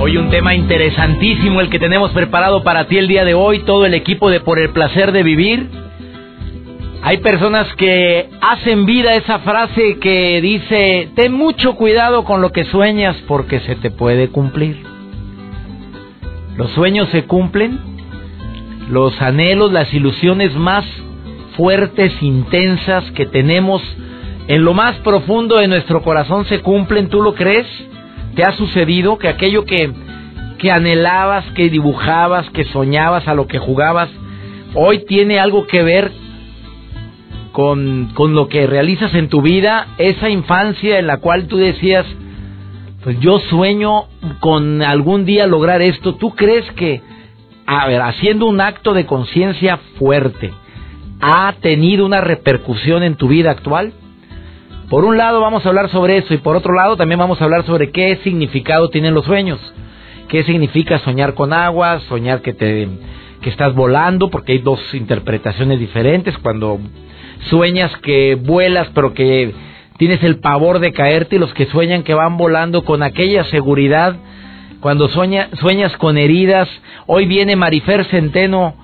Hoy un tema interesantísimo el que tenemos preparado para ti el día de hoy, todo el equipo de Por el placer de vivir. Hay personas que hacen vida esa frase que dice, ten mucho cuidado con lo que sueñas porque se te puede cumplir. Los sueños se cumplen, los anhelos, las ilusiones más fuertes, intensas que tenemos en lo más profundo de nuestro corazón se cumplen, ¿tú lo crees? ¿Te ha sucedido que aquello que, que anhelabas, que dibujabas, que soñabas, a lo que jugabas, hoy tiene algo que ver con, con lo que realizas en tu vida? Esa infancia en la cual tú decías, pues yo sueño con algún día lograr esto. ¿Tú crees que, a ver, haciendo un acto de conciencia fuerte, ha tenido una repercusión en tu vida actual? Por un lado vamos a hablar sobre eso y por otro lado también vamos a hablar sobre qué significado tienen los sueños. ¿Qué significa soñar con agua, soñar que te que estás volando, porque hay dos interpretaciones diferentes cuando sueñas que vuelas pero que tienes el pavor de caerte y los que sueñan que van volando con aquella seguridad cuando sueña, sueñas con heridas. Hoy viene Marifer Centeno,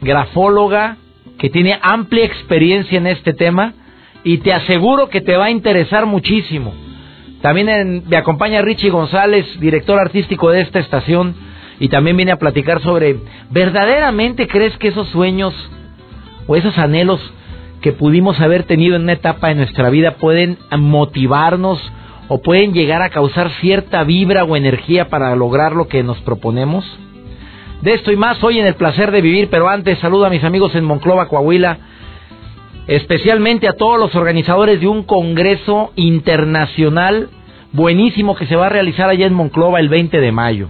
grafóloga, que tiene amplia experiencia en este tema y te aseguro que te va a interesar muchísimo. También me acompaña Richie González, director artístico de esta estación, y también viene a platicar sobre, ¿verdaderamente crees que esos sueños o esos anhelos que pudimos haber tenido en una etapa de nuestra vida pueden motivarnos o pueden llegar a causar cierta vibra o energía para lograr lo que nos proponemos? De esto y más hoy en el placer de vivir, pero antes saludo a mis amigos en Monclova, Coahuila, especialmente a todos los organizadores de un congreso internacional buenísimo que se va a realizar allá en Monclova el 20 de mayo.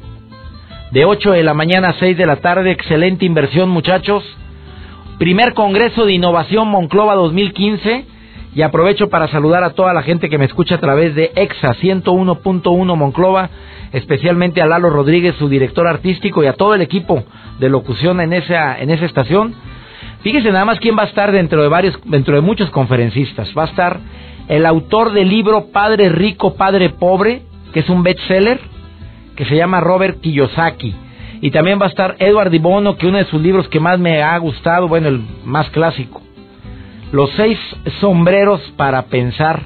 De 8 de la mañana a 6 de la tarde, excelente inversión muchachos. Primer Congreso de Innovación Monclova 2015. Y aprovecho para saludar a toda la gente que me escucha a través de EXA 101.1 Monclova, especialmente a Lalo Rodríguez, su director artístico, y a todo el equipo de locución en esa, en esa estación. Fíjese nada más quién va a estar dentro de varios, dentro de muchos conferencistas. Va a estar el autor del libro Padre Rico, Padre Pobre, que es un bestseller, que se llama Robert Kiyosaki. Y también va a estar Edward Dibono, que uno de sus libros que más me ha gustado, bueno, el más clásico. Los seis sombreros para pensar.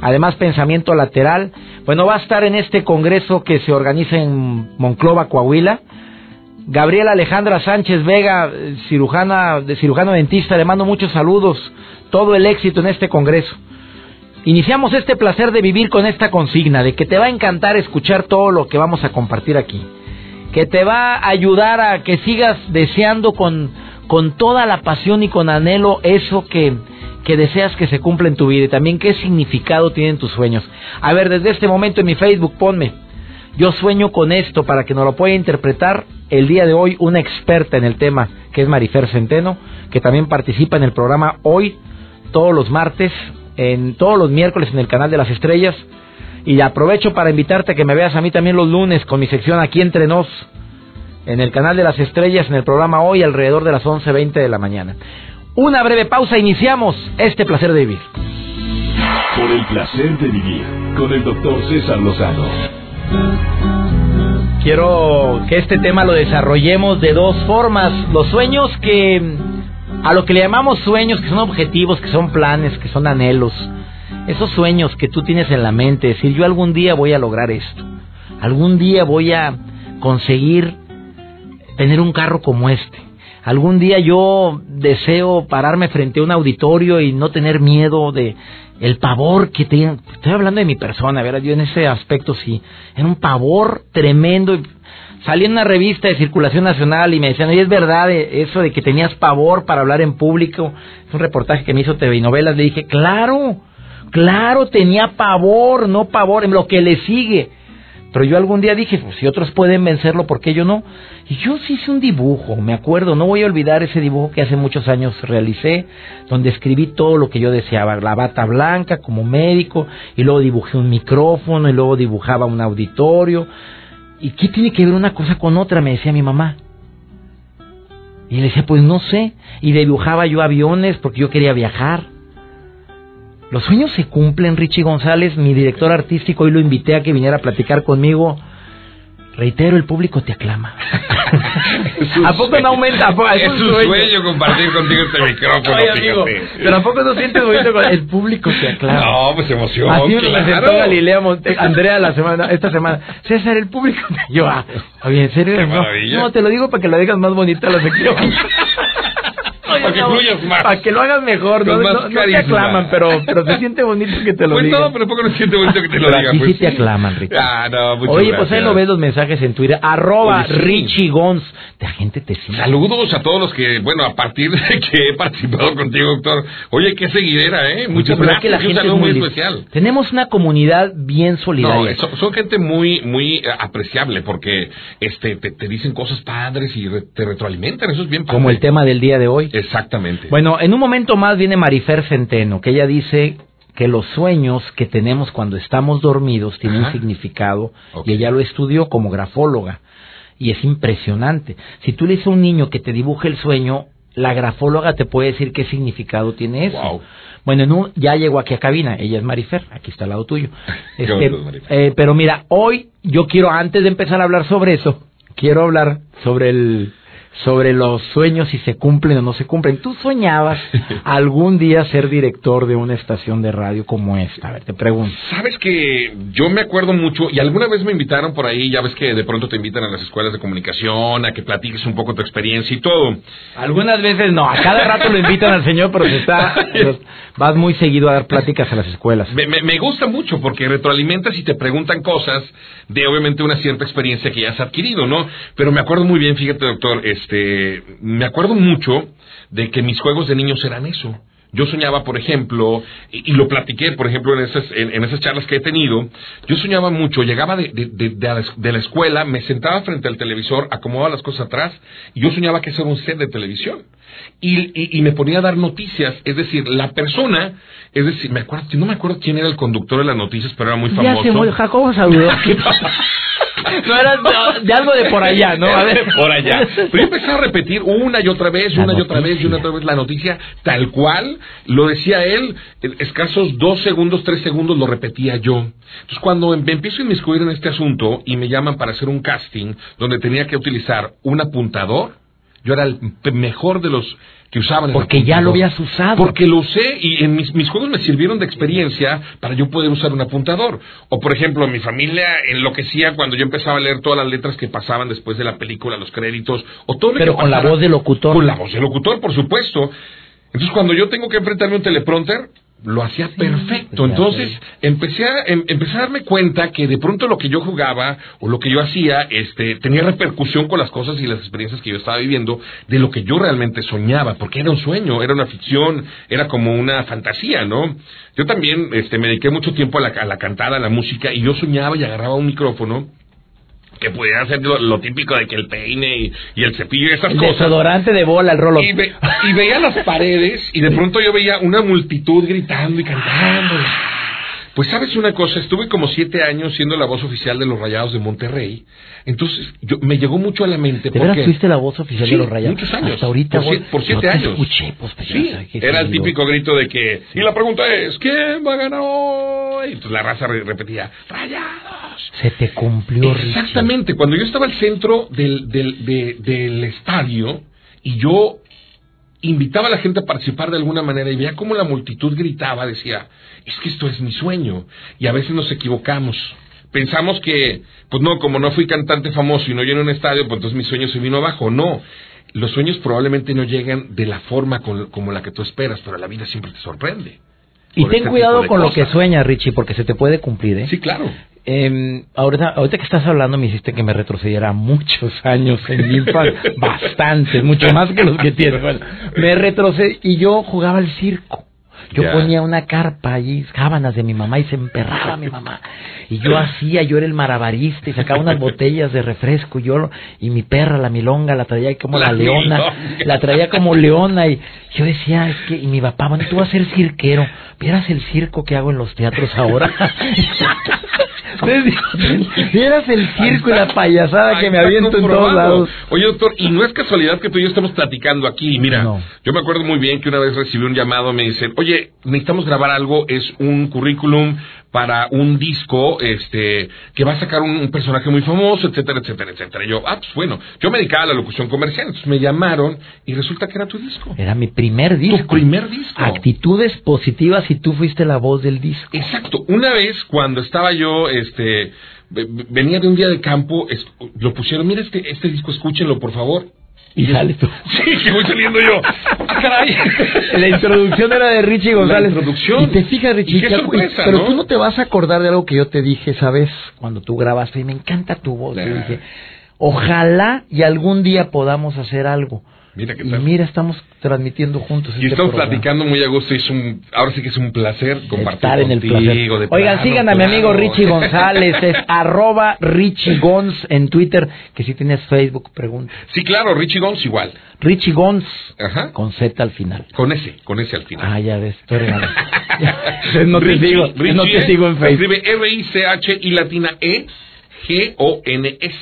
Además, pensamiento lateral. Bueno, va a estar en este congreso que se organiza en Monclova, Coahuila Gabriela Alejandra Sánchez Vega, cirujana, de cirujano dentista, le mando muchos saludos, todo el éxito en este congreso. Iniciamos este placer de vivir con esta consigna, de que te va a encantar escuchar todo lo que vamos a compartir aquí, que te va a ayudar a que sigas deseando con, con toda la pasión y con anhelo eso que, que deseas que se cumpla en tu vida y también qué significado tienen tus sueños. A ver, desde este momento en mi Facebook ponme, yo sueño con esto para que nos lo pueda interpretar el día de hoy una experta en el tema, que es Marifer Centeno, que también participa en el programa hoy, todos los martes, en todos los miércoles en el canal de las estrellas. Y aprovecho para invitarte a que me veas a mí también los lunes con mi sección Aquí entre nos, en el canal de las estrellas, en el programa hoy alrededor de las 11.20 de la mañana. Una breve pausa, iniciamos este placer de vivir. Por el placer de vivir con el doctor César Lozano. Quiero que este tema lo desarrollemos de dos formas. Los sueños que, a lo que le llamamos sueños, que son objetivos, que son planes, que son anhelos. Esos sueños que tú tienes en la mente, decir, yo algún día voy a lograr esto. Algún día voy a conseguir tener un carro como este. Algún día yo deseo pararme frente a un auditorio y no tener miedo de el pavor que tenía, estoy hablando de mi persona, ¿verdad? Yo en ese aspecto sí, era un pavor tremendo. Salí en una revista de circulación nacional y me decían, oye, es verdad eso de que tenías pavor para hablar en público. Es un reportaje que me hizo TV novelas. Le dije, claro, Claro, tenía pavor, no pavor, en lo que le sigue. Pero yo algún día dije, pues si otros pueden vencerlo, ¿por qué yo no? Y yo sí hice un dibujo, me acuerdo, no voy a olvidar ese dibujo que hace muchos años realicé, donde escribí todo lo que yo deseaba, la bata blanca como médico, y luego dibujé un micrófono, y luego dibujaba un auditorio. ¿Y qué tiene que ver una cosa con otra? Me decía mi mamá. Y le decía, pues no sé. Y dibujaba yo aviones porque yo quería viajar. Los sueños se cumplen, Richie González, mi director artístico, hoy lo invité a que viniera a platicar conmigo. Reitero, el público te aclama. ¿A poco no aumenta? es, un sueño. compartir contigo este micrófono, amigo, Pero ¿a poco no sientes bonito con el público te aclama? No, pues emoción, Así me presentó Galilea Monte Andrea la semana, esta semana. César, el público Yo, ah, oye, ¿en serio? no, no, te lo digo para que lo digas más bonita la sección. Para que fluyas más. Para que lo hagas mejor, no, no, te aclaman, pero, pero se siente bonito que te lo pues digan. no, pero poco no se siente bonito que te lo digan. Aquí pues sí te aclaman, Richie. Ah, no, muchas Oye, gracias. pues ahí lo ves los mensajes en Twitter, arroba Richie Gons. La gente te sigue. Saludos a todos los que, bueno, a partir de que he participado contigo, doctor. Oye, qué seguidera, ¿eh? Muchas gracias. Que la gente un saludo muy, muy especial. Tenemos una comunidad bien solidaria. No, son, son gente muy, muy eh, apreciable porque este, te, te dicen cosas padres y re, te retroalimentan. Eso es bien padre. Como el tema del día de hoy. Exactamente. Bueno, en un momento más viene Marifer Centeno, que ella dice que los sueños que tenemos cuando estamos dormidos tienen Ajá. significado Okay. y ella lo estudió como grafóloga y es impresionante. Si tú le dices a un niño que te dibuje el sueño, la grafóloga te puede decir qué significado tiene eso. Wow. Bueno, en un- ya llegó aquí a cabina, ella es Marifer, aquí está al lado tuyo. Este, eh, pero mira, hoy yo quiero, antes de empezar a hablar sobre eso, quiero hablar sobre el sobre los sueños si se cumplen o no se cumplen. ¿Tú soñabas algún día ser director de una estación de radio como esta? A ver, te pregunto. Sabes que yo me acuerdo mucho, y alguna vez me invitaron por ahí, ya ves que de pronto te invitan a las escuelas de comunicación, a que platiques un poco tu experiencia y todo. Algunas veces no, a cada rato lo invitan al señor, pero se está, vas muy seguido a dar pláticas a las escuelas. Me, me, me gusta mucho porque retroalimentas y te preguntan cosas de obviamente una cierta experiencia que ya has adquirido, ¿no? Pero me acuerdo muy bien, fíjate doctor, este, me acuerdo mucho de que mis juegos de niños eran eso. Yo soñaba, por ejemplo, y, y lo platiqué, por ejemplo, en esas, en, en esas charlas que he tenido, yo soñaba mucho, llegaba de, de, de, de la- escuela, me sentaba frente al televisor, acomodaba las cosas atrás, y yo soñaba que eso era un set de televisión. Y, y, y me ponía a dar noticias, es decir, la persona, es decir, me acuerdo, no me acuerdo quién era el conductor de las noticias, pero era muy Ya famoso. se muy, Jacobo saludó. No era de, de algo de por allá, ¿no? A ver. por allá. Pero yo empecé a repetir una y otra vez, La una y otra vez, y una y otra vez la noticia, tal cual lo decía él, en escasos dos segundos, tres segundos lo repetía yo. Entonces cuando me empiezo a inmiscuir en este asunto y me llaman para hacer un casting donde tenía que utilizar un apuntador, yo era el mejor de los que usaban Porque ya lo habías usado. Porque lo usé y en mis, mis juegos me sirvieron de experiencia para yo poder usar un apuntador. O por ejemplo, mi familia enloquecía cuando yo empezaba a leer todas las letras que pasaban después de la película, los créditos, o todo lo Pero que con la voz del locutor. Con la voz del locutor, por supuesto. Entonces cuando yo tengo que enfrentarme a un teleprompter, lo hacía perfecto. Entonces empecé a, em- empecé a darme cuenta que de pronto lo que yo jugaba o lo que yo hacía este, tenía repercusión con las cosas y las experiencias que yo estaba viviendo de lo que yo realmente soñaba, porque era un sueño, era una ficción, era como una fantasía, ¿no? Yo también este, me dediqué mucho tiempo a la, a la cantada, a la música, y yo soñaba y agarraba un micrófono que pudiera hacer lo, lo típico de que el peine y, y el cepillo y esas El cosas. desodorante de bola, el rolo. Y, ve- y veía las paredes y de pronto yo veía una multitud gritando y cantando. Pues sabes una cosa, estuve como siete años siendo la voz oficial de los Rayados de Monterrey. Entonces yo, me llegó mucho a la mente. ¿De veras porque- fuiste la voz oficial Sí, de los rayados? muchos años. Hasta ahorita, Por, siete te años. escuché, pues, sí, era el típico grito de que... Y la pregunta es, ¿quién va a ganar hoy? Entonces la raza re- repetía, ¡Rayados! Se te cumplió. Exactamente, cuando yo estaba al centro del, del, de- del estadio y yo invitaba a la gente a participar de alguna manera y veía cómo la multitud gritaba, decía, es que esto es mi sueño. Y a veces nos equivocamos. Pensamos que, pues no, como no fui cantante famoso y no lleno un estadio, pues entonces mi sueño se vino abajo. No, los sueños probablemente no llegan de la forma con- como la que tú esperas, pero la vida siempre te sorprende. Y ten cuidado con lo que sueñas, Richie, porque se te puede cumplir, ¿eh? Sí, claro. Eh, ahorita, ahorita que estás hablando me hiciste que me retrocediera muchos años en mi infancia, bastantes, mucho más que los que tienes. Bueno, me retrocedí y yo jugaba al circo. Yo ponía una carpa allí, sábanas de mi mamá y se emperraba mi mamá. Y yo hacía, yo era el marabarista y sacaba unas botellas de refresco y yo y mi perra, la milonga, la traía como la, La leona, milonga. la traía como leona y yo decía, es que y mi papá, bueno, tú vas a ser cirquero, vieras el circo que hago en los teatros ahora. vieras el circo y la payasada que me aviento en todos lados. Oye, doctor, y no es casualidad que tú y yo estemos platicando aquí. Mira, No. yo me acuerdo muy bien que una vez recibí un llamado, me dicen, oye, necesitamos grabar algo, es un currículum para un disco, este, que va a sacar un, un personaje muy famoso, etcétera, etcétera, etcétera. Y yo, ah, pues bueno, yo me dedicaba a la locución comercial, entonces me llamaron y resulta que era tu disco. Era mi primer disco. Tu primer disco. Actitudes positivas y tú fuiste la voz del disco. Exacto. Una vez cuando estaba yo, este, ve- ve- venía de un día de campo, lo pusieron, mira este, este disco, escúchenlo por favor. Y sales tú. Sí, que voy saliendo yo. ¡Ah, caray! La introducción era de Richie González. La introducción. Y te fijas, Richie, Y qué que- sorpresa, pero ¿no? tú no te vas a acordar de algo que yo te dije, ¿sabes? Cuando tú grabaste, y me encanta tu voz. Yo dije, ojalá y algún día podamos hacer algo. Mira qué Y tal. mira, estamos transmitiendo juntos. Y este estamos programa. platicando muy a gusto y es un, ahora sí que es un placer compartir Estar en el contigo, placer. de Oigan, plano, sigan a mi amigo. Richie González, es arroba Richie Gonz en Twitter, que si tienes Facebook, pregunta. Sí, claro, Richie Gons igual. Richie Gonz, Ajá. con Z al final. Con ese, con ese al final. Ah, ya ves, tú eres no te Richie- sigo, Richie no te sigo en Facebook. Escribe R-I-C-H y latina E G-O-N-S.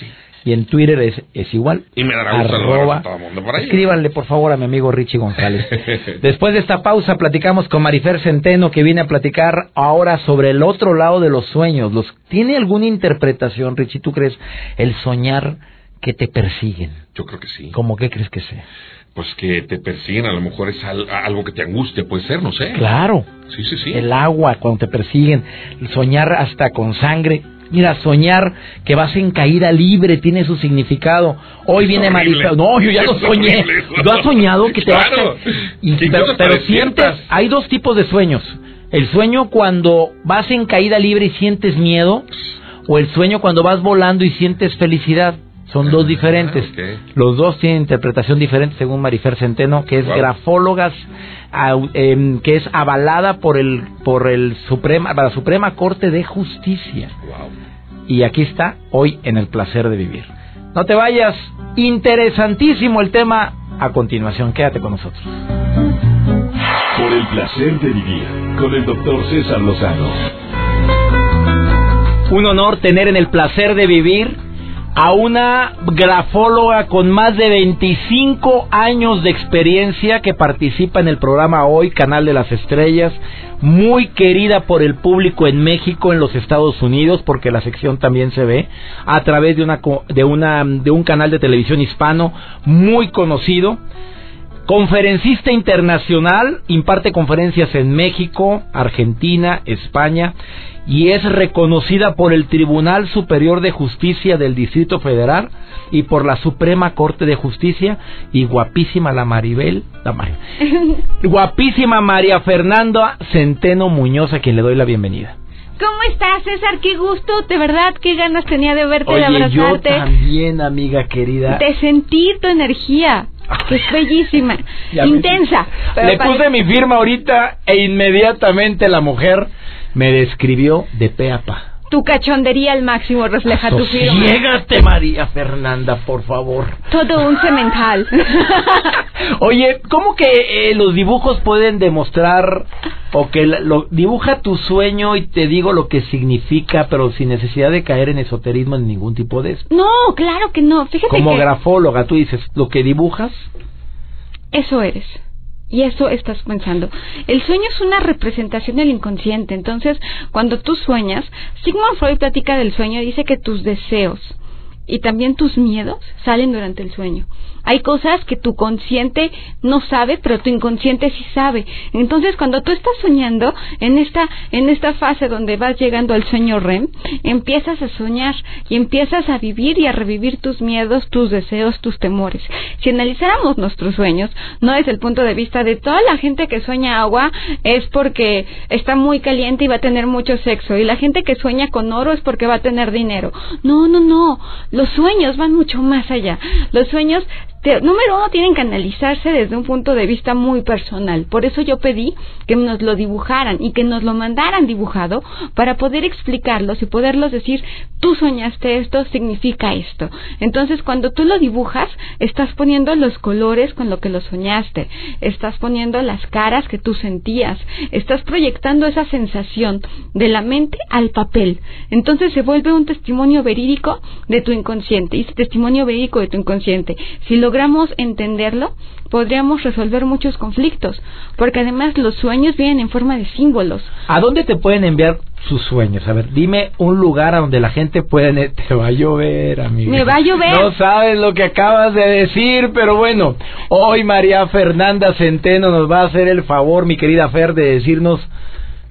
Y en Twitter es, es igual. Y me dará Arroba. a todo el mundo por ahí. Escríbanle, por favor, a mi amigo Richie González. Después de esta pausa, platicamos con Marifer Centeno, que viene a platicar ahora sobre el otro lado de los sueños. Los, ¿Tiene alguna interpretación, Richie, tú crees, el soñar que te persiguen? Yo creo que sí. ¿Cómo qué crees que sea? Pues que te persiguen, a lo mejor es al- algo que te angustia, puede ser, no sé. Claro. Sí, sí, sí. El agua, cuando te persiguen. Soñar hasta con sangre. Mira, soñar que vas en caída libre tiene su significado. Hoy Es viene. Marifer. No, yo ya lo soñé. ¿Tú has soñado que te vas a- Claro. Y, Que pero pero sientes, hay dos tipos de sueños. El sueño cuando vas en caída libre y sientes miedo, o el sueño cuando vas volando y sientes felicidad. Son dos Ah, diferentes. Los dos tienen interpretación diferente según Marifer Centeno, que es Wow. grafólogas, au- em, que es avalada por el por el Suprema, la Suprema Corte de Justicia. Wow. Y aquí está hoy en el placer de vivir. No te vayas, interesantísimo el tema. A continuación, quédate con nosotros. Por el placer de vivir con el doctor César Lozano. Un honor tener en el placer de vivir a una grafóloga con más de 25 años de experiencia que participa en el programa Hoy, Canal de las Estrellas, muy querida por el público en México, en los Estados Unidos, porque la sección también se ve a través de una de una de un canal de televisión hispano muy conocido. Conferencista internacional, imparte conferencias en México, Argentina, España y es reconocida por el Tribunal Superior de Justicia del Distrito Federal y por la Suprema Corte de Justicia y guapísima la Maribel, la Mar- guapísima María Fernanda Centeno Muñoz a quien le doy la bienvenida. ¿Cómo estás, César? Qué gusto, de verdad, qué ganas tenía de verte, de Oye, yo abrazarte, también, amiga querida. de sentir tu energía, que es bellísima, Ya intensa. Le puse mi firma ahorita e inmediatamente la mujer me describió de pe a pa. Tu cachondería al máximo refleja tu firma. Sosiégate, María Fernanda, por favor. Todo un cemental. Oye, ¿cómo que eh, los dibujos pueden demostrar o que la- lo dibuja tu sueño y te digo lo que significa, pero sin necesidad de caer en esoterismo en ningún tipo de eso? no, claro que no. Fíjate Como que grafóloga, tú dices, lo que dibujas, eso eres. Y eso estás pensando. El sueño es una representación del inconsciente. Entonces, cuando tú sueñas, Sigmund Freud platica del sueño y dice que tus deseos y también tus miedos salen durante el sueño. Hay cosas que tu consciente no sabe, pero tu inconsciente sí sabe. Entonces, cuando tú estás soñando en esta en esta fase donde vas llegando al sueño REM, empiezas a soñar y empiezas a vivir y a revivir tus miedos, tus deseos, tus temores. Si analizáramos nuestros sueños, no desde el punto de vista de toda la gente que sueña agua es porque está muy caliente y va a tener mucho sexo y la gente que sueña con oro es porque va a tener dinero. No, no, no. Los sueños van mucho más allá. Los sueños número uno, tienen que analizarse desde un punto de vista muy personal. Por eso yo pedí que nos lo dibujaran y que nos lo mandaran dibujado para poder explicarlos y poderlos decir, tú soñaste esto, significa esto. Entonces, cuando tú lo dibujas, estás poniendo los colores con lo que lo soñaste, estás poniendo las caras que tú sentías, estás proyectando esa sensación de la mente al papel. Entonces se vuelve un testimonio verídico de tu inconsciente. Y ese testimonio verídico de tu inconsciente, si logramos entenderlo, podríamos resolver muchos conflictos, porque además los sueños vienen en forma de símbolos. ¿A dónde te pueden enviar sus sueños? A ver, dime un lugar a donde la gente puede... Te va a llover, amigo. Me va a llover. No sabes lo que acabas de decir, pero bueno, hoy María Fernanda Centeno nos va a hacer el favor, mi querida Fer, de decirnos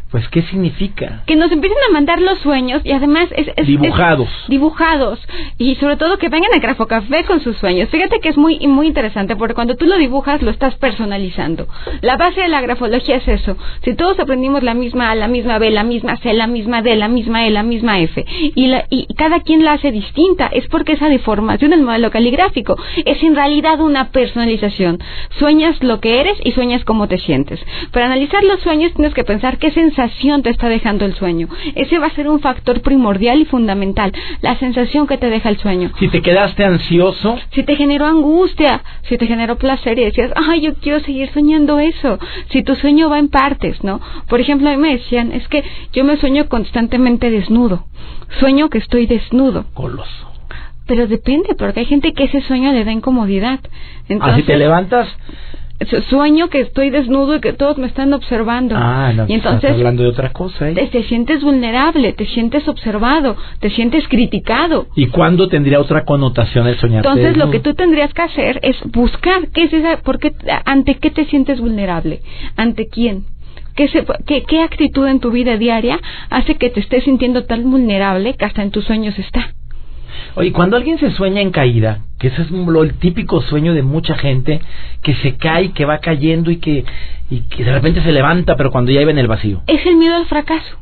pues, ¿qué significa? Que nos empiecen a mandar los sueños y además es... dibujados. dibujados. Y sobre todo que vengan a Grafo Café con sus sueños. Fíjate que es muy, muy interesante porque cuando tú lo dibujas lo estás personalizando. La base de la grafología es eso. Si todos aprendimos la misma A, la misma B, la misma C, la misma D, la misma E, la misma F, y, la, y cada quien la hace distinta, es porque esa deformación del modelo caligráfico es en realidad una personalización. Sueñas lo que eres y sueñas cómo te sientes. Para analizar los sueños tienes que pensar qué sensación sensación te está dejando el sueño. Ese va a ser un factor primordial y fundamental, la sensación que te deja el sueño. Si te quedaste ansioso. Si te generó angustia, si te generó placer y decías, ay, yo quiero seguir soñando eso. Si tu sueño va en partes, ¿no? Por ejemplo, a mí me decían, es que yo me sueño constantemente desnudo. Sueño que estoy desnudo. Coloso. Pero depende, porque hay gente que ese sueño le da incomodidad. Entonces, Así te levantas sueño que estoy desnudo y que todos me están observando. Ah, no, y entonces estás hablando de otra cosa. ¿eh? Te, sientes vulnerable, te sientes observado, te sientes criticado. ¿Y cuándo tendría otra connotación el soñar? Entonces lo que tú tendrías que hacer es buscar qué es esa, porque ante qué te sientes vulnerable, ante quién. ¿Qué, qué, ¿Qué actitud en tu vida diaria hace que te estés sintiendo tan vulnerable que hasta en tus sueños está? Oye, cuando alguien se sueña en caída, que ese es el típico sueño de mucha gente, que se cae, que va cayendo y que, y que de repente se levanta, pero cuando ya iba en el vacío. Es el miedo al fracaso.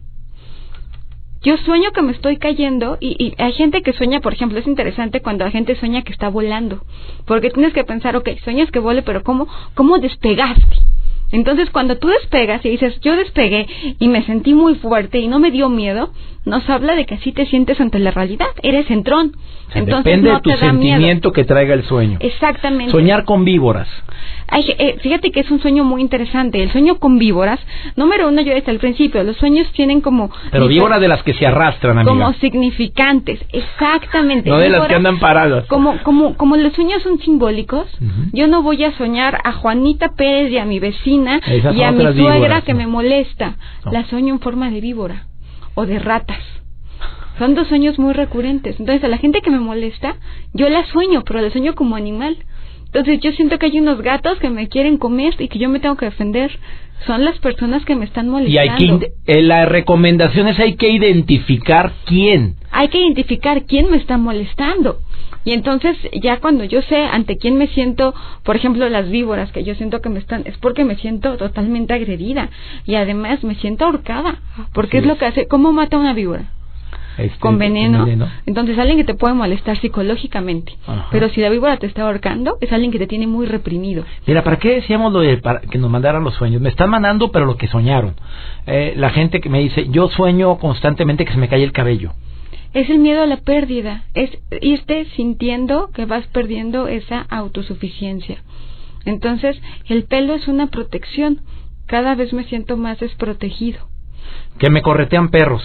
Yo sueño que me estoy cayendo y, y, hay gente que sueña, por ejemplo, es interesante cuando la gente sueña que está volando, porque tienes que pensar, ok, sueñas que vole, pero ¿cómo, cómo despegaste? Entonces, cuando tú despegas y dices, yo despegué y me sentí muy fuerte y no me dio miedo, nos habla de que así te sientes ante la realidad. Eres entrón. Entonces, depende no de tu sentimiento que traiga el sueño. Exactamente. Soñar con víboras. Eh, fíjate que es un sueño muy interesante. El sueño con víboras, número uno, yo desde el principio, los sueños tienen como... Pero víboras de las que se arrastran, amiga. Como significantes, exactamente. No de las que andan paradas. Como, como, como los sueños son simbólicos, yo no voy a soñar a Juanita Pérez y a mi vecina y a mi suegra que me molesta. La sueño en forma de víbora o de ratas. Son dos sueños muy recurrentes. Entonces, a la gente que me molesta, yo la sueño, pero la sueño como animal. Entonces, yo siento que hay unos gatos que me quieren comer y que yo me tengo que defender. Son las personas que me están molestando. Y hay que, eh, la recomendación es hay que identificar quién. Hay que identificar quién me está molestando. Y entonces ya cuando yo sé ante quién me siento, por ejemplo las víboras que yo siento que me están, es porque me siento totalmente agredida y además me siento ahorcada, porque es lo que hace, ¿cómo mata una víbora? Este, con veneno. Entonces, alguien que te puede molestar psicológicamente. Pero si la víbora te está ahorcando, es alguien que te tiene muy reprimido. Mira, ¿para qué decíamos lo de para que nos mandaran los sueños? Me están mandando, pero lo que soñaron. Eh, la gente que me dice, yo sueño constantemente que se me cae el cabello es el miedo a la pérdida, es irte sintiendo que vas perdiendo esa autosuficiencia. Entonces, el pelo es una protección. Cada vez me siento más desprotegido. Que me corretean perros.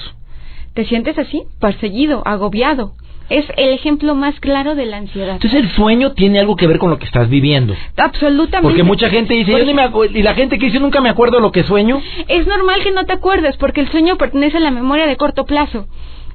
¿Te sientes así? Perseguido, agobiado. Es el ejemplo más claro de la ansiedad. Entonces el sueño tiene algo que ver con lo que estás viviendo. Absolutamente. Porque mucha gente dice, yo ni me y la gente que dice, nunca me acuerdo lo que sueño. Es normal que no te acuerdes porque el sueño pertenece a la memoria de corto plazo.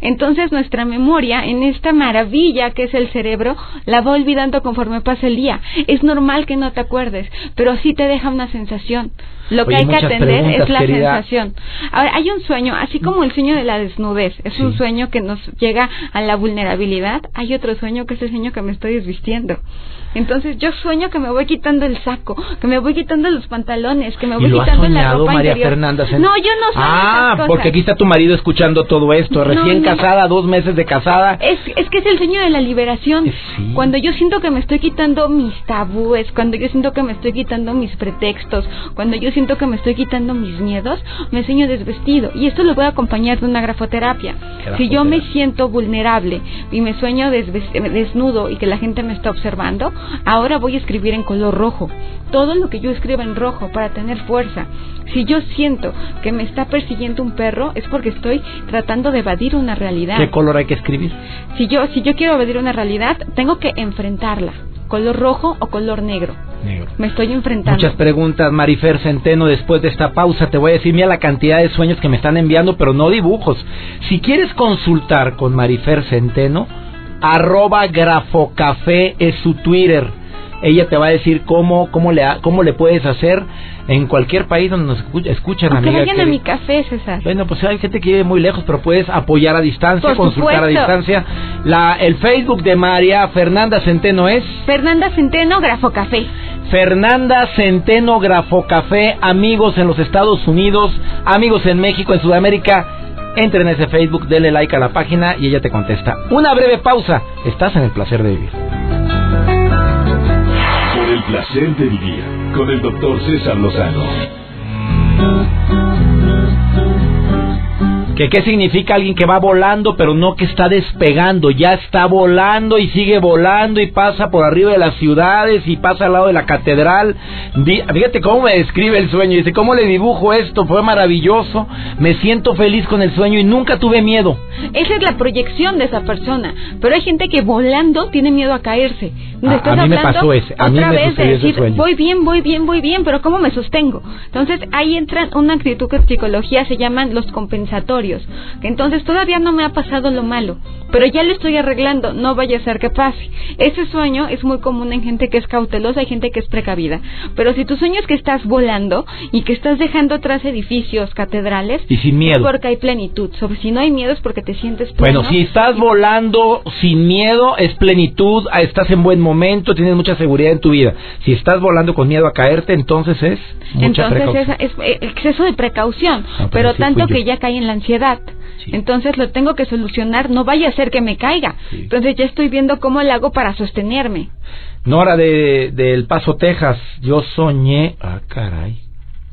Entonces nuestra memoria, en esta maravilla que es el cerebro, la va olvidando conforme pasa el día. Es normal que no te acuerdes, pero sí te deja una sensación. Lo que hay que atender es la sensación. Ahora, hay un sueño, así como el sueño de la desnudez, es un sueño que nos llega a la vulnerabilidad, hay otro sueño que es el sueño que me estoy desvistiendo. Entonces yo sueño que me voy quitando el saco, que me voy quitando los pantalones, que me voy quitando la ropa María interior. Fernanda? No, yo no. Ah, porque aquí está tu marido escuchando todo esto, recién casada, dos meses de casada. Es, es que es el sueño de la liberación. Eh, sí. Cuando yo siento que me estoy quitando mis tabúes, cuando yo siento que me estoy quitando mis pretextos, cuando yo siento que me estoy quitando mis miedos, me sueño desvestido. Y esto lo voy a acompañar de una grafoterapia. Si yo me siento vulnerable y me sueño desnudo y que la gente me está observando, ahora voy a escribir en color rojo. Todo lo que yo escriba en rojo para tener fuerza. Si yo siento que me está persiguiendo un perro, es porque estoy tratando de evadir una realidad. ¿Qué color hay que escribir? Si yo, si yo quiero evadir una realidad, tengo que enfrentarla. Color rojo o color negro. Negro. Me estoy enfrentando. Muchas preguntas, Marifer Centeno. Después de esta pausa te voy a decir, mira la cantidad de sueños que me están enviando, pero no dibujos. Si quieres consultar con Marifer Centeno, arroba grafocafé es su Twitter. Ella te va a decir cómo, cómo, le, cómo le puedes hacer en cualquier país donde nos escucha- escuchan, Aunque amiga. vayan a mi café, César. Bueno, pues hay gente que vive muy lejos, pero puedes apoyar a distancia, Por consultar a distancia. La, el Facebook de María Fernanda Centeno es... Fernanda Centeno, Grafo Café. Fernanda Centeno Grafocafé, amigos en los Estados Unidos, amigos en México, en Sudamérica. Entren a ese Facebook, denle like a la página y ella te contesta. Una breve pausa. Estás en el placer de vivir. Por el placer de vivir con el doctor César Lozano. ¿Que ¿Qué significa alguien que va volando, pero no que está despegando? Ya está volando y sigue volando y pasa por arriba de las ciudades y pasa al lado de la catedral. Fíjate cómo me describe el sueño. Dice, ¿cómo le dibujo esto? Fue maravilloso. Me siento feliz con el sueño y nunca tuve miedo. Esa es la proyección de esa persona. Pero hay gente que volando tiene miedo a caerse. A- Estás a mí me pasó ese, a mí otra me vez de ese decir, sueño. voy bien, voy bien, voy bien, pero ¿cómo me sostengo? Entonces ahí entra una actitud que en psicología se llaman los compensatorios. Que entonces todavía no me ha pasado lo malo, pero ya lo estoy arreglando, no vaya a ser que pase. Ese sueño es muy común en gente que es cautelosa y gente que es precavida. Pero si tu sueño es que estás volando y que estás dejando atrás edificios, catedrales, Y sin miedo. es porque hay plenitud. Si no hay miedo es porque te sientes pleno. Bueno, si estás volando sin miedo, es plenitud, ah, estás en buen momento, tienes mucha seguridad en tu vida. Si estás volando con miedo a caerte, entonces es mucha Entonces es, es, eh, exceso de precaución, pero pero sí tanto yo. que ya cae en la ansiedad. Sí. Entonces lo tengo que solucionar, no vaya a ser que me caiga. Sí. Entonces ya estoy viendo cómo le hago para sostenerme. Nora de, de El Paso, Texas, yo soñé, ah caray,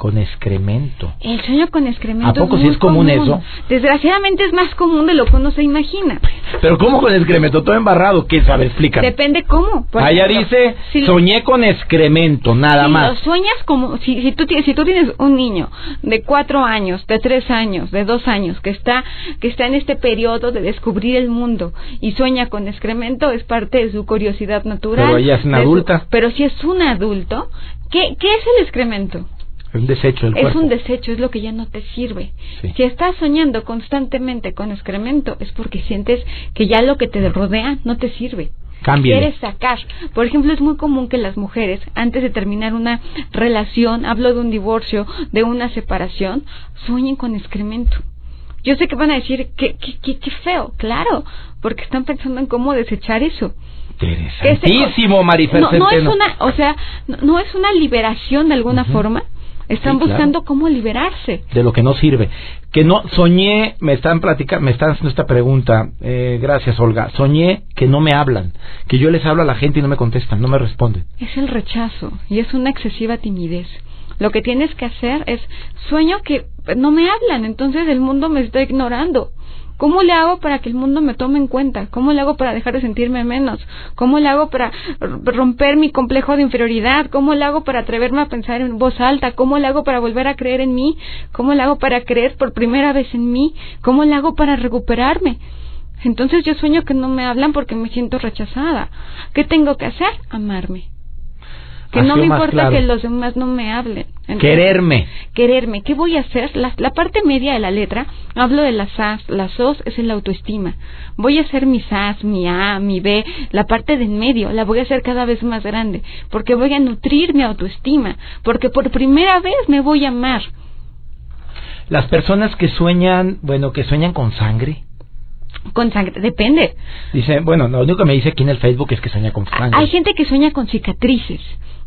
con excremento. El sueño con excremento ¿A poco es muy es común eso? Desgraciadamente es más común de lo que uno se imagina. Pero ¿cómo con excremento? Todo embarrado, ¿qué sabe? Explícame. Depende cómo. Allá dice, si soñé con excremento, nada si más. lo sueñas como si, si tú tienes si tú tienes un niño de cuatro años de tres años de dos años que está que está en este periodo de descubrir el mundo y sueña con excremento es parte de su curiosidad natural Pero ella es una su- adulta. pero si es un adulto qué qué es el excremento un desecho del es un desecho, es lo que ya no te sirve. Sí. Si estás soñando constantemente con excremento, es porque sientes que ya lo que te rodea no te sirve. Cámbiale. Quieres sacar. Por ejemplo, es muy común que las mujeres, antes de terminar una relación, hablo de un divorcio, de una separación, sueñen con excremento. Yo sé que van a decir que qué, qué, qué feo, claro, porque están pensando en cómo desechar eso. Interesantísimo, no, no es una, o sea, no, no es una liberación de alguna forma. Están Sí, claro. buscando cómo liberarse. de lo que no sirve. Que no soñé, me están platicando, me están haciendo esta pregunta. Eh, gracias, Olga. Soñé que no me hablan, que yo les hablo a la gente y no me contestan, no me responden. Es el rechazo y es una excesiva timidez. Lo que tienes que hacer es sueño que no me hablan, entonces el mundo me está ignorando. ¿Cómo le hago para que el mundo me tome en cuenta? ¿Cómo le hago para dejar de sentirme menos? ¿Cómo le hago para romper mi complejo de inferioridad? ¿Cómo le hago para atreverme a pensar en voz alta? ¿Cómo le hago para volver a creer en mí? ¿Cómo le hago para creer por primera vez en mí? ¿Cómo le hago para recuperarme? Entonces yo sueño que no me hablan porque me siento rechazada. ¿Qué tengo que hacer? Amarme. Que no me importa claro. que los demás no me hablen. Entonces, Quererme. Quererme. ¿Qué voy a hacer? La, la parte media de la letra, hablo de las As, las Os es el autoestima. Voy a hacer mis As, mi A, mi B, la parte de en medio, la voy a hacer cada vez más grande, porque voy a nutrir mi autoestima, porque por primera vez me voy a amar. Las personas que sueñan, bueno, que sueñan con sangre. Con sangre, depende. Dice, bueno, lo único que me dice aquí en el Facebook es que sueña con sangre. Hay gente que sueña con cicatrices.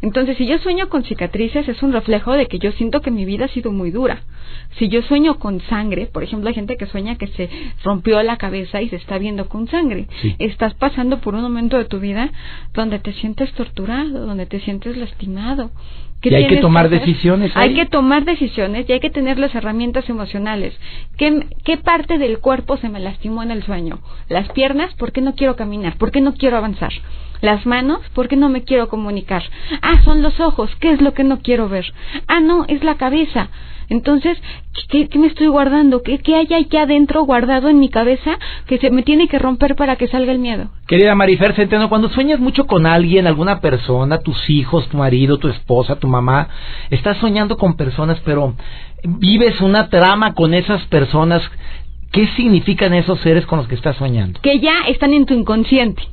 Entonces, si yo sueño con cicatrices, es un reflejo de que yo siento que mi vida ha sido muy dura. Si yo sueño con sangre, por ejemplo, hay gente que sueña que se rompió la cabeza y se está viendo con sangre. Estás pasando por un momento de tu vida donde te sientes torturado, donde te sientes lastimado. Y hay que tomar decisiones. Hay que tomar decisiones y hay que tener las herramientas emocionales. ¿Qué, ¿Qué parte del cuerpo se me lastimó en el sueño? Las piernas, ¿por qué no quiero caminar? ¿Por qué no quiero avanzar? Las manos, ¿por qué no me quiero comunicar? Ah, son los ojos, ¿qué es lo que no quiero ver? Ah, no, es la cabeza. Entonces, ¿qué, me estoy guardando? ¿Qué, ¿Qué, hay aquí adentro guardado en mi cabeza que se me tiene que romper para que salga el miedo? Querida Marifer Centeno, cuando sueñas mucho con alguien, alguna persona, tus hijos, tu marido, tu esposa, tu mamá, estás soñando con personas, pero vives una trama con esas personas, ¿qué significan esos seres con los que estás soñando? Que ya están en tu inconsciente.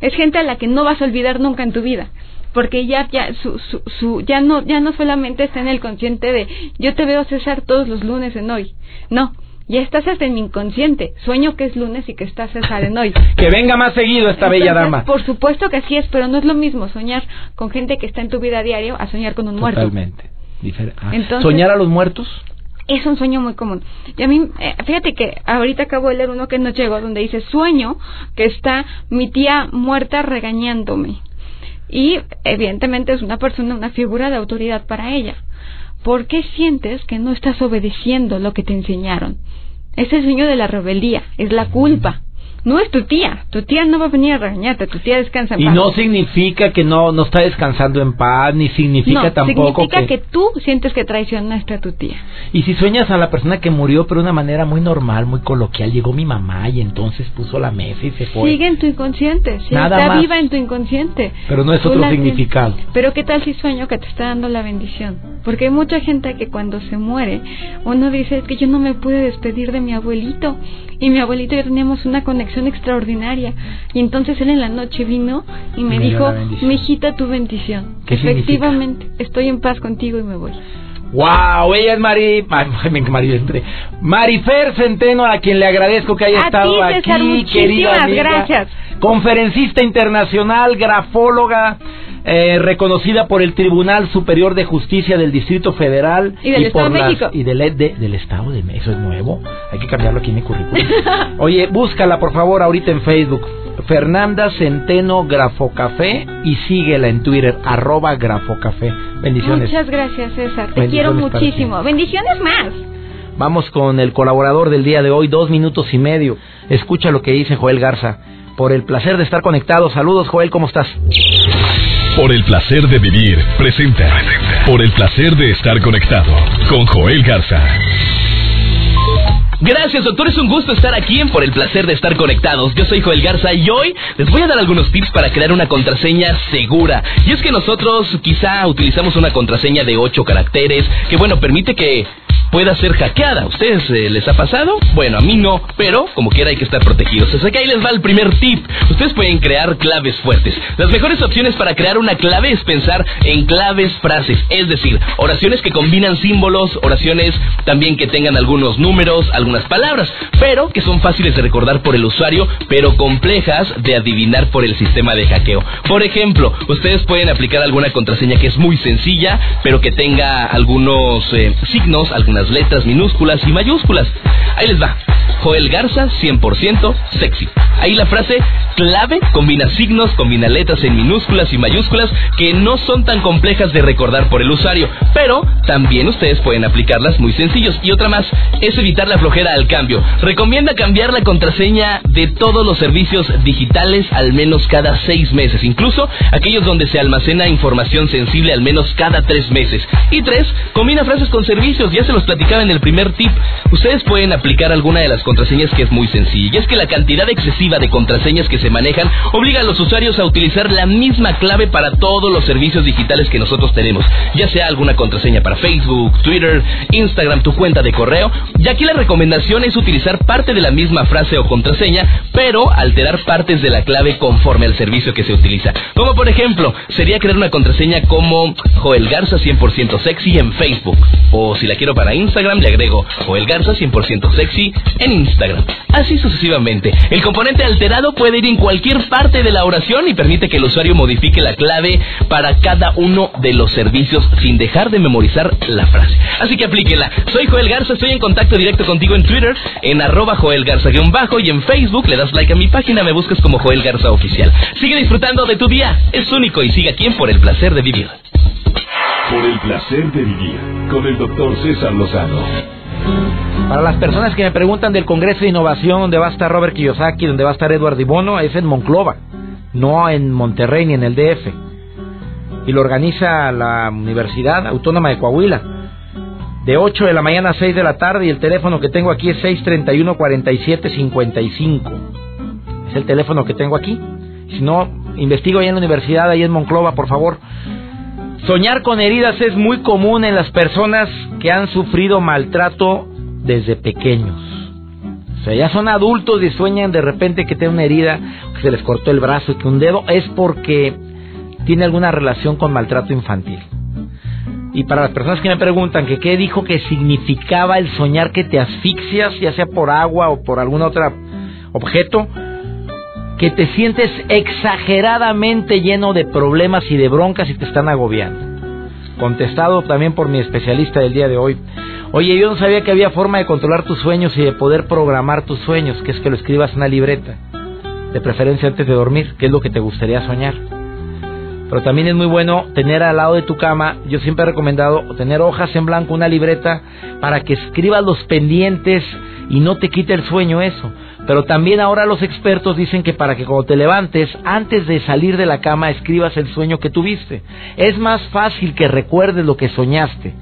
Es gente a la que no vas a olvidar nunca en tu vida porque ya ya su, su, su, ya no ya no solamente está en el consciente de yo te veo César todos los lunes en hoy. No ya estás hasta en mi inconsciente. Sueño que es lunes y que está César en hoy. Que venga más seguido esta bella dama. por supuesto que así es pero no es lo mismo soñar con gente que está en tu vida diario a soñar con un muerto. Totalmente. Ah, soñar a los muertos es un sueño muy común. Y a mí, eh, fíjate que ahorita acabo de leer uno que no llegó, donde dice, sueño que está mi tía muerta regañándome y evidentemente es una persona, una figura de autoridad para ella. ¿Por qué sientes que no estás obedeciendo lo que te enseñaron? Es el sueño de la rebeldía, es la culpa no es tu tía. Tu tía no va a venir a regañarte, tu tía descansa en paz. Y no significa que no, no está descansando en paz, ni significa no, tampoco significa que... tú sientes que traicionaste a tu tía. Y si sueñas a la persona que murió, pero de una manera muy normal, muy coloquial, llegó mi mamá y entonces puso la mesa y se fue. Sigue en tu inconsciente, está viva en tu inconsciente. Pero no es otro significado. Pero ¿qué tal si sueño que te está dando la bendición? Porque hay mucha gente que cuando se muere, uno dice, es que yo no me pude despedir de mi abuelito. Y mi abuelito y yo teníamos una conexión extraordinaria. Y entonces él en la noche vino y me, dijo, mi hijita, tu bendición. Efectivamente, estoy en paz contigo y me voy. Wow, ella es Mari, Marifer Centeno, a quien le agradezco que haya estado aquí, querida gracias. Conferencista internacional, grafóloga, eh, reconocida por el Tribunal Superior de Justicia del Distrito Federal y del Estado de México y del, del Estado de México. Eso es nuevo. Hay que cambiarlo aquí en mi currículum. Oye, búscala por favor ahorita en Facebook. Fernanda Centeno Grafocafé y síguela en Twitter, arroba Grafocafé. Bendiciones. Muchas gracias, César. Te quiero muchísimo. Bendiciones más. Vamos con el colaborador del día de hoy, dos minutos y medio. Escucha lo que dice Joel Garza. Por el placer de estar conectado. Saludos, Joel, ¿cómo estás? Por el placer de vivir, presenta. Por el placer de estar conectado con Joel Garza. Gracias, doctor. Es un gusto estar aquí en Por el placer de estar conectados. Yo soy Joel Garza y hoy les voy a dar algunos tips para crear una contraseña segura. Y es que nosotros quizá utilizamos una contraseña de 8 caracteres que, bueno, permite que pueda ser hackeada. ¿A ustedes eh, les ha pasado? Bueno, a mí no, pero como quiera hay que estar protegidos. Así que ahí les va el primer tip. Ustedes pueden crear claves fuertes. Las mejores opciones para crear una clave es pensar en claves frases, es decir, oraciones que combinan símbolos, oraciones también que tengan algunos números, algunas palabras, pero que son fáciles de recordar por el usuario, pero complejas de adivinar por el sistema de hackeo. Por ejemplo, ustedes pueden aplicar alguna contraseña que es muy sencilla, pero que tenga algunos eh, signos, algunas letras minúsculas y mayúsculas. Ahí les va. Joel Garza, 100% sexy. Ahí la frase clave combina signos, combina letras en minúsculas y mayúsculas que no son tan complejas de recordar por el usuario, pero también ustedes pueden aplicarlas muy sencillos. Y otra más es evitar la flojera al cambio. Recomienda cambiar la contraseña de todos los servicios digitales al menos cada seis meses, incluso aquellos donde se almacena información sensible al menos cada tres meses. Y tres, combina frases con servicios, ya se los platicaba en el primer tip. Ustedes pueden aplicar alguna de las contraseñas que es muy sencilla. Es que la cantidad excesiva de contraseñas que se manejan obliga a los usuarios a utilizar la misma clave para todos los servicios digitales que nosotros tenemos. Ya sea alguna contraseña para Facebook, Twitter, Instagram, tu cuenta de correo. Y aquí la recomendación es utilizar parte de la misma frase o contraseña, pero alterar partes de la clave conforme al servicio que se utiliza. Como por ejemplo, sería crear una contraseña como Joel Garza 100% sexy en Facebook. O si la quiero para Instagram le agrego Joel Garza 100% sexy en Instagram. Así sucesivamente. El componente alterado puede ir en cualquier parte de la oración y permite que el usuario modifique la clave para cada uno de los servicios sin dejar de memorizar la frase. Así que aplíquela. Soy Joel Garza, estoy en contacto directo contigo en Twitter, en arroba Joel Garza-bajo y en Facebook le das like a mi página, me buscas como Joel Garza Oficial. Sigue disfrutando de tu día, es único y sigue aquí Por el Placer de Vivir. Por el Placer de Vivir, con el doctor César Lozano. Para las personas que me preguntan del Congreso de Innovación, donde va a estar Robert Kiyosaki, donde va a estar Edward Dibono, es en Monclova, no en Monterrey ni en el DF. Y lo organiza la Universidad Autónoma de Coahuila. De 8 de la mañana a 6 de la tarde y el teléfono que tengo aquí es 631-4755. Es el teléfono que tengo aquí. Si no, investigo ahí en la universidad, ahí en Monclova, por favor. Soñar con heridas es muy común en las personas que han sufrido maltrato desde pequeños. O sea, ya son adultos y sueñan de repente que tienen una herida, que se les cortó el brazo, que un dedo, es porque tiene alguna relación con maltrato infantil. Y para las personas que me preguntan que qué dijo que significaba el soñar que te asfixias, ya sea por agua o por algún otro objeto, que te sientes exageradamente lleno de problemas y de broncas y te están agobiando. Contestado también por mi especialista del día de hoy. Oye, yo no sabía que había forma de controlar tus sueños y de poder programar tus sueños, que es que lo escribas en una libreta, de preferencia antes de dormir, que es lo que te gustaría soñar. Pero también es muy bueno tener al lado de tu cama, yo siempre he recomendado tener hojas en blanco, una libreta, para que escribas los pendientes y no te quite el sueño eso. Pero también ahora los expertos dicen que para que cuando te levantes, antes de salir de la cama, escribas el sueño que tuviste. Es más fácil que recuerdes lo que soñaste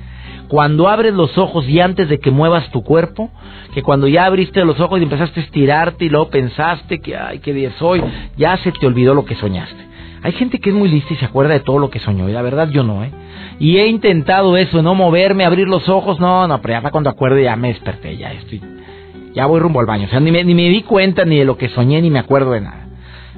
cuando abres los ojos y antes de que muevas tu cuerpo, que cuando ya abriste los ojos y empezaste a estirarte y luego pensaste que, ay, qué día es hoy, ya se te olvidó lo que soñaste. Hay gente que es muy lista y se acuerda de todo lo que soñó, y la verdad yo no, ¿eh? Y he intentado eso, no moverme, abrir los ojos, no, no, pero ya cuando acuerde ya me desperté, ya estoy ya voy rumbo al baño. O sea, ni me, ni me di cuenta ni de lo que soñé, ni me acuerdo de nada.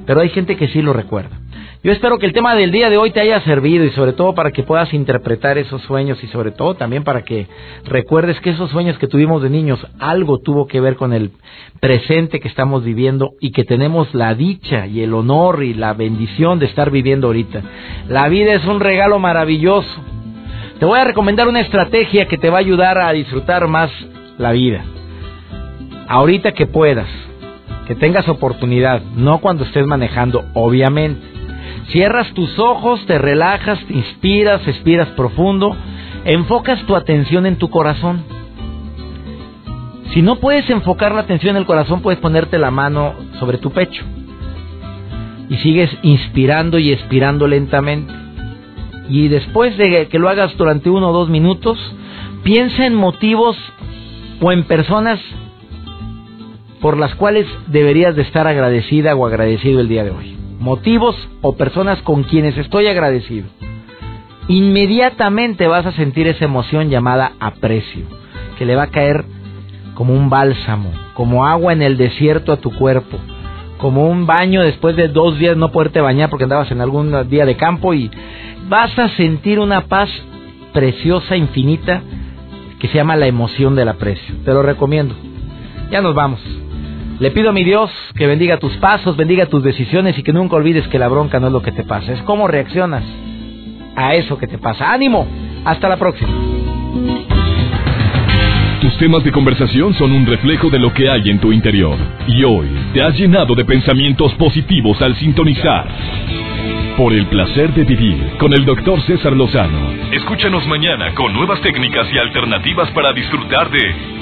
Pero hay gente que sí lo recuerda. Yo espero que el tema del día de hoy te haya servido y sobre todo para que puedas interpretar esos sueños y sobre todo también para que recuerdes que esos sueños que tuvimos de niños algo tuvo que ver con el presente que estamos viviendo y que tenemos la dicha y el honor y la bendición de estar viviendo ahorita. La vida es un regalo maravilloso. Te voy a recomendar una estrategia que te va a ayudar a disfrutar más la vida ahorita que puedas, que tengas oportunidad, no cuando estés manejando, obviamente. Cierras tus ojos, te relajas, inspiras, expiras profundo, enfocas tu atención en tu corazón. Si no puedes enfocar la atención en el corazón, puedes ponerte la mano sobre tu pecho. Y sigues inspirando y expirando lentamente. Y después de que lo hagas durante uno o dos minutos, piensa en motivos o en personas por las cuales deberías de estar agradecida o agradecido el día de hoy. Motivos o personas con quienes estoy agradecido. Inmediatamente vas a sentir esa emoción llamada aprecio, que le va a caer como un bálsamo, como agua en el desierto a tu cuerpo, como un baño después de dos días no poderte bañar porque andabas en algún día de campo y vas a sentir una paz preciosa, infinita, que se llama la emoción del aprecio. Te lo recomiendo. Ya nos vamos. Le pido a mi Dios que bendiga tus pasos, bendiga tus decisiones y que nunca olvides que la bronca no es lo que te pasa, es cómo reaccionas a eso que te pasa. ¡Ánimo! Hasta la próxima. Tus temas de conversación son un reflejo de lo que hay en tu interior. Y hoy te has llenado de pensamientos positivos al sintonizar. Por el placer de vivir con el doctor César Lozano. Escúchanos mañana con nuevas técnicas y alternativas para disfrutar de